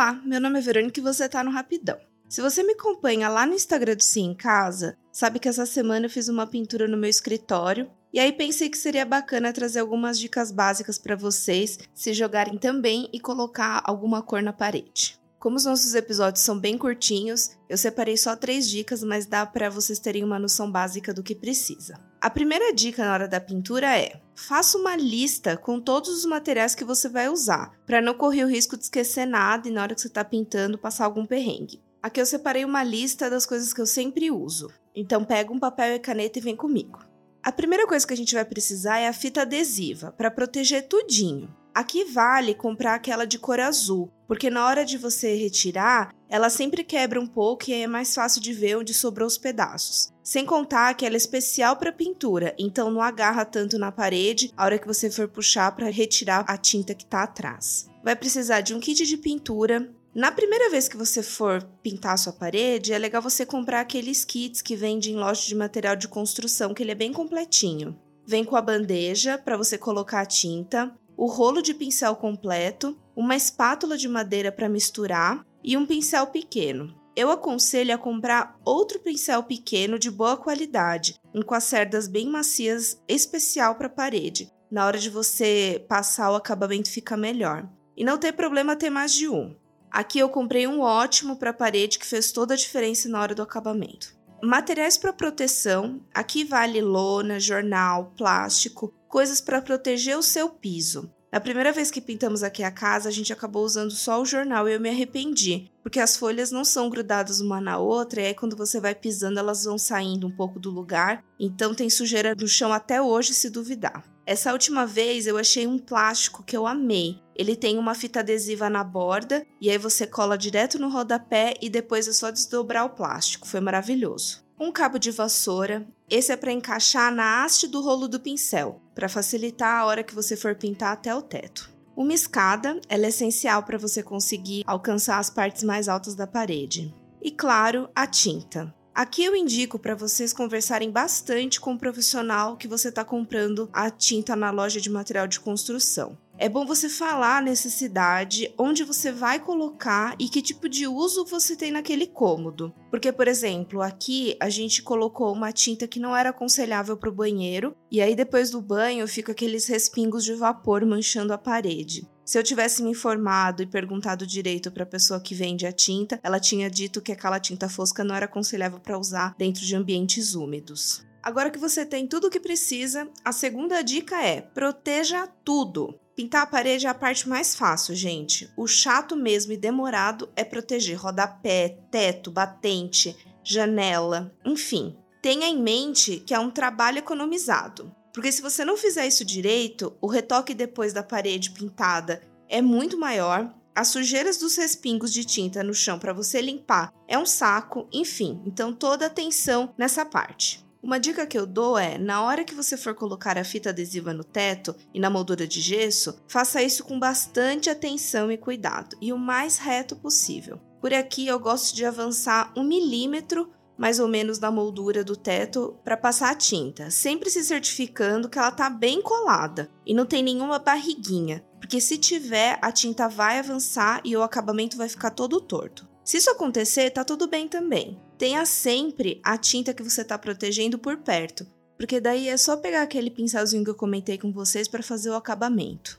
Olá, meu nome é Verônica e você tá no Rapidão. Se você me acompanha lá no Instagram do Sim em Casa, sabe que essa semana eu fiz uma pintura no meu escritório e aí pensei que seria bacana trazer algumas dicas básicas para vocês se jogarem também e colocar alguma cor na parede. Como os nossos episódios são bem curtinhos, eu separei só três dicas, mas dá para vocês terem uma noção básica do que precisa. A primeira dica na hora da pintura é: faça uma lista com todos os materiais que você vai usar, para não correr o risco de esquecer nada e na hora que você está pintando passar algum perrengue. Aqui eu separei uma lista das coisas que eu sempre uso. Então pega um papel e caneta e vem comigo. A primeira coisa que a gente vai precisar é a fita adesiva para proteger tudinho. Aqui vale comprar aquela de cor azul, porque na hora de você retirar, ela sempre quebra um pouco e é mais fácil de ver onde sobrou os pedaços. Sem contar que ela é especial para pintura, então não agarra tanto na parede a hora que você for puxar para retirar a tinta que está atrás. Vai precisar de um kit de pintura. Na primeira vez que você for pintar a sua parede, é legal você comprar aqueles kits que vendem em loja de material de construção, que ele é bem completinho. Vem com a bandeja para você colocar a tinta, o rolo de pincel completo, uma espátula de madeira para misturar e um pincel pequeno. Eu aconselho a comprar outro pincel pequeno de boa qualidade, um com as cerdas bem macias, especial para parede. Na hora de você passar, o acabamento fica melhor. E não tem problema ter mais de um. Aqui eu comprei um ótimo para parede que fez toda a diferença na hora do acabamento. Materiais para proteção: aqui vale lona, jornal, plástico, coisas para proteger o seu piso. Na primeira vez que pintamos aqui a casa, a gente acabou usando só o jornal e eu me arrependi, porque as folhas não são grudadas uma na outra e aí quando você vai pisando elas vão saindo um pouco do lugar, então tem sujeira no chão até hoje se duvidar. Essa última vez eu achei um plástico que eu amei. Ele tem uma fita adesiva na borda e aí você cola direto no rodapé e depois é só desdobrar o plástico. Foi maravilhoso um cabo de vassoura. Esse é para encaixar na haste do rolo do pincel, para facilitar a hora que você for pintar até o teto. Uma escada, ela é essencial para você conseguir alcançar as partes mais altas da parede. E claro, a tinta. Aqui eu indico para vocês conversarem bastante com o profissional que você está comprando a tinta na loja de material de construção é bom você falar a necessidade, onde você vai colocar e que tipo de uso você tem naquele cômodo. Porque, por exemplo, aqui a gente colocou uma tinta que não era aconselhável para o banheiro, e aí depois do banho fica aqueles respingos de vapor manchando a parede. Se eu tivesse me informado e perguntado direito para a pessoa que vende a tinta, ela tinha dito que aquela tinta fosca não era aconselhável para usar dentro de ambientes úmidos. Agora que você tem tudo o que precisa, a segunda dica é: proteja tudo. Pintar a parede é a parte mais fácil, gente. O chato mesmo e demorado é proteger rodapé, teto, batente, janela, enfim. Tenha em mente que é um trabalho economizado. Porque se você não fizer isso direito, o retoque depois da parede pintada é muito maior, as sujeiras dos respingos de tinta no chão para você limpar é um saco, enfim. Então toda atenção nessa parte. Uma dica que eu dou é, na hora que você for colocar a fita adesiva no teto e na moldura de gesso, faça isso com bastante atenção e cuidado e o mais reto possível. Por aqui eu gosto de avançar um milímetro mais ou menos na moldura do teto para passar a tinta, sempre se certificando que ela está bem colada e não tem nenhuma barriguinha, porque se tiver a tinta vai avançar e o acabamento vai ficar todo torto. Se isso acontecer, tá tudo bem também. Tenha sempre a tinta que você está protegendo por perto, porque daí é só pegar aquele pincelzinho que eu comentei com vocês para fazer o acabamento.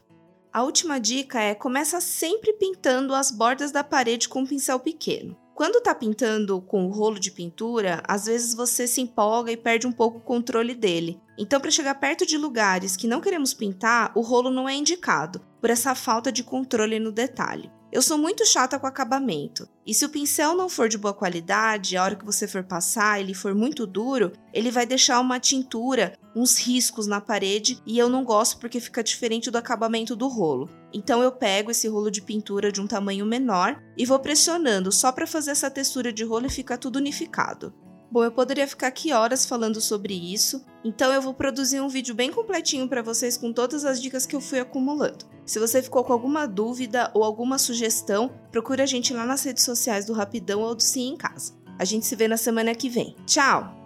A última dica é começa sempre pintando as bordas da parede com um pincel pequeno. Quando está pintando com o rolo de pintura, às vezes você se empolga e perde um pouco o controle dele. Então, para chegar perto de lugares que não queremos pintar, o rolo não é indicado, por essa falta de controle no detalhe. Eu sou muito chata com acabamento. E se o pincel não for de boa qualidade, a hora que você for passar, ele for muito duro, ele vai deixar uma tintura, uns riscos na parede, e eu não gosto porque fica diferente do acabamento do rolo. Então eu pego esse rolo de pintura de um tamanho menor e vou pressionando só para fazer essa textura de rolo e ficar tudo unificado. Bom, eu poderia ficar aqui horas falando sobre isso, então eu vou produzir um vídeo bem completinho para vocês com todas as dicas que eu fui acumulando. Se você ficou com alguma dúvida ou alguma sugestão, procure a gente lá nas redes sociais do Rapidão ou do Sim em Casa. A gente se vê na semana que vem. Tchau!